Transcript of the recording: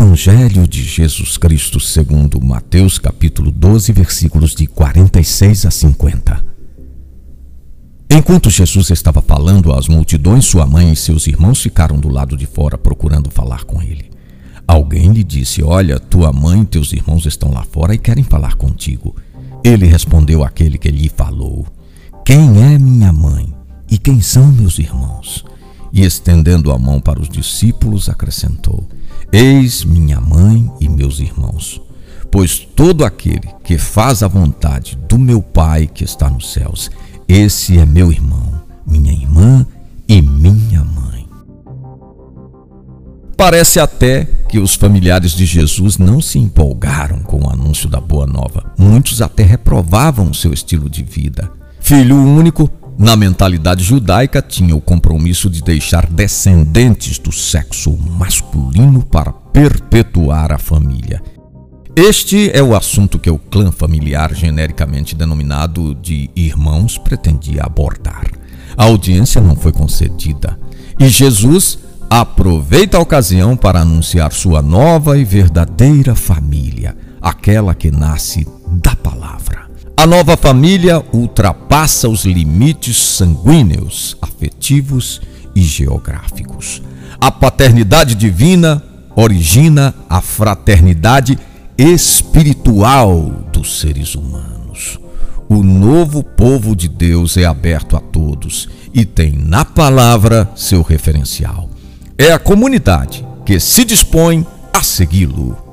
Evangelho de Jesus Cristo segundo Mateus capítulo 12, versículos de 46 a 50. Enquanto Jesus estava falando às multidões, sua mãe e seus irmãos ficaram do lado de fora procurando falar com ele. Alguém lhe disse: Olha, tua mãe e teus irmãos estão lá fora e querem falar contigo. Ele respondeu àquele que lhe falou: Quem é minha mãe e quem são meus irmãos? E estendendo a mão para os discípulos, acrescentou: Eis minha mãe e meus irmãos. Pois todo aquele que faz a vontade do meu Pai que está nos céus, esse é meu irmão, minha irmã e minha mãe. Parece até que os familiares de Jesus não se empolgaram com o anúncio da boa nova. Muitos até reprovavam o seu estilo de vida. Filho único, na mentalidade judaica, tinha o compromisso de deixar descendentes do sexo masculino para perpetuar a família. Este é o assunto que o clã familiar, genericamente denominado de irmãos, pretendia abordar. A audiência não foi concedida e Jesus aproveita a ocasião para anunciar sua nova e verdadeira família, aquela que nasce. A nova família ultrapassa os limites sanguíneos, afetivos e geográficos. A paternidade divina origina a fraternidade espiritual dos seres humanos. O novo povo de Deus é aberto a todos e tem na palavra seu referencial. É a comunidade que se dispõe a segui-lo.